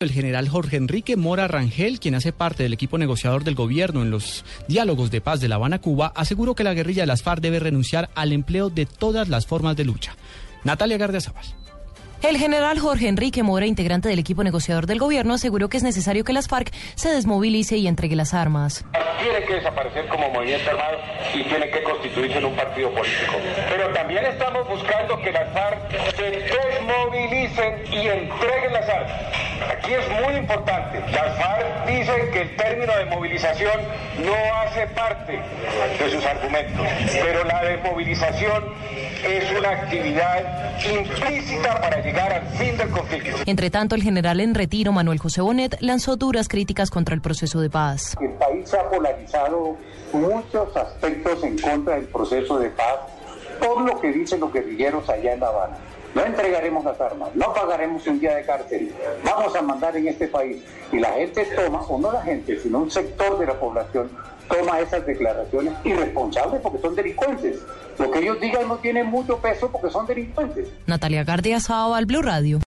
El general Jorge Enrique Mora Rangel, quien hace parte del equipo negociador del gobierno en los diálogos de paz de La Habana, Cuba, aseguró que la guerrilla de las FARC debe renunciar al empleo de todas las formas de lucha. Natalia Gardiazabal. El general Jorge Enrique Mora, integrante del equipo negociador del gobierno, aseguró que es necesario que las FARC se desmovilice y entregue las armas. Tiene que desaparecer como movimiento armado y tiene que constituirse en un partido político. Pero también estamos buscando que las FARC se y entreguen las armas. Aquí es muy importante. Las FARC dicen que el término de movilización no hace parte de sus argumentos, pero la desmovilización es una actividad implícita para llegar al fin del conflicto. Entre tanto, el general en retiro, Manuel José Bonet, lanzó duras críticas contra el proceso de paz. El país se ha polarizado muchos aspectos en contra del proceso de paz, por lo que dicen los guerrilleros allá en La Habana. No entregaremos las armas, no pagaremos un día de cárcel, vamos a mandar en este país. Y la gente toma, o no la gente, sino un sector de la población, toma esas declaraciones irresponsables porque son delincuentes. Lo que ellos digan no tiene mucho peso porque son delincuentes. Natalia Gardia, Blue Radio.